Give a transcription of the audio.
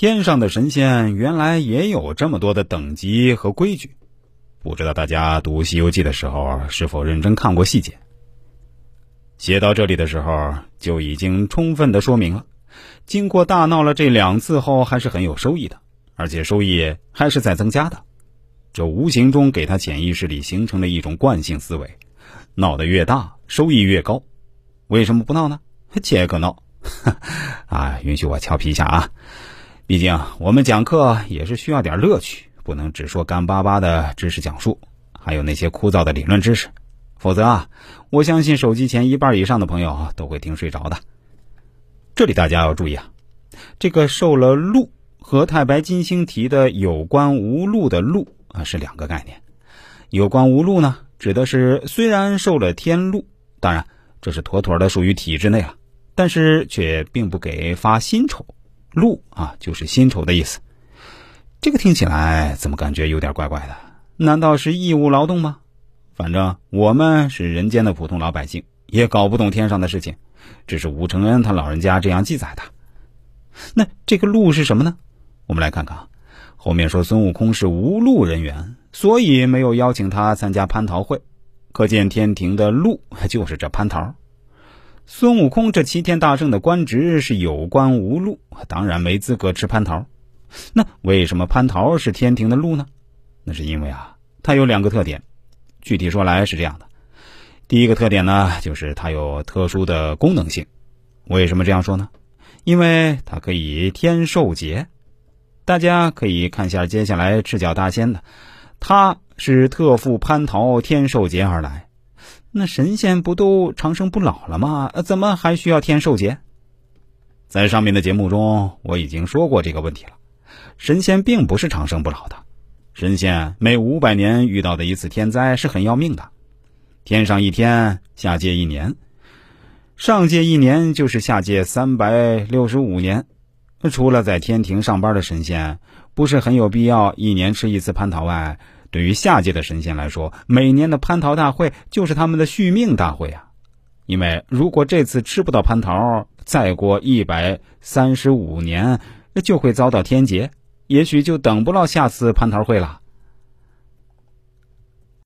天上的神仙原来也有这么多的等级和规矩，不知道大家读《西游记》的时候是否认真看过细节？写到这里的时候，就已经充分的说明了，经过大闹了这两次后，还是很有收益的，而且收益还是在增加的。这无形中给他潜意识里形成了一种惯性思维：闹得越大，收益越高。为什么不闹呢？切个闹！啊，允许我调皮一下啊！毕竟我们讲课也是需要点乐趣，不能只说干巴巴的知识讲述，还有那些枯燥的理论知识，否则啊，我相信手机前一半以上的朋友都会听睡着的。这里大家要注意啊，这个受了禄和太白金星提的有关无禄的禄啊是两个概念。有关无禄呢，指的是虽然受了天禄，当然这是妥妥的属于体制内了，但是却并不给发薪酬。禄啊，就是薪酬的意思。这个听起来怎么感觉有点怪怪的？难道是义务劳动吗？反正我们是人间的普通老百姓，也搞不懂天上的事情。这是吴承恩他老人家这样记载的。那这个禄是什么呢？我们来看看啊，后面说孙悟空是无禄人员，所以没有邀请他参加蟠桃会。可见天庭的禄就是这蟠桃。孙悟空这齐天大圣的官职是有官无禄，当然没资格吃蟠桃。那为什么蟠桃是天庭的禄呢？那是因为啊，它有两个特点。具体说来是这样的：第一个特点呢，就是它有特殊的功能性。为什么这样说呢？因为它可以天寿劫。大家可以看下接下来赤脚大仙的，他是特赴蟠桃天寿劫而来。那神仙不都长生不老了吗？怎么还需要天寿节？在上面的节目中，我已经说过这个问题了。神仙并不是长生不老的，神仙每五百年遇到的一次天灾是很要命的。天上一天，下界一年，上界一年就是下界三百六十五年。除了在天庭上班的神仙，不是很有必要一年吃一次蟠桃外。对于下界的神仙来说，每年的蟠桃大会就是他们的续命大会啊！因为如果这次吃不到蟠桃，再过一百三十五年就会遭到天劫，也许就等不到下次蟠桃会了。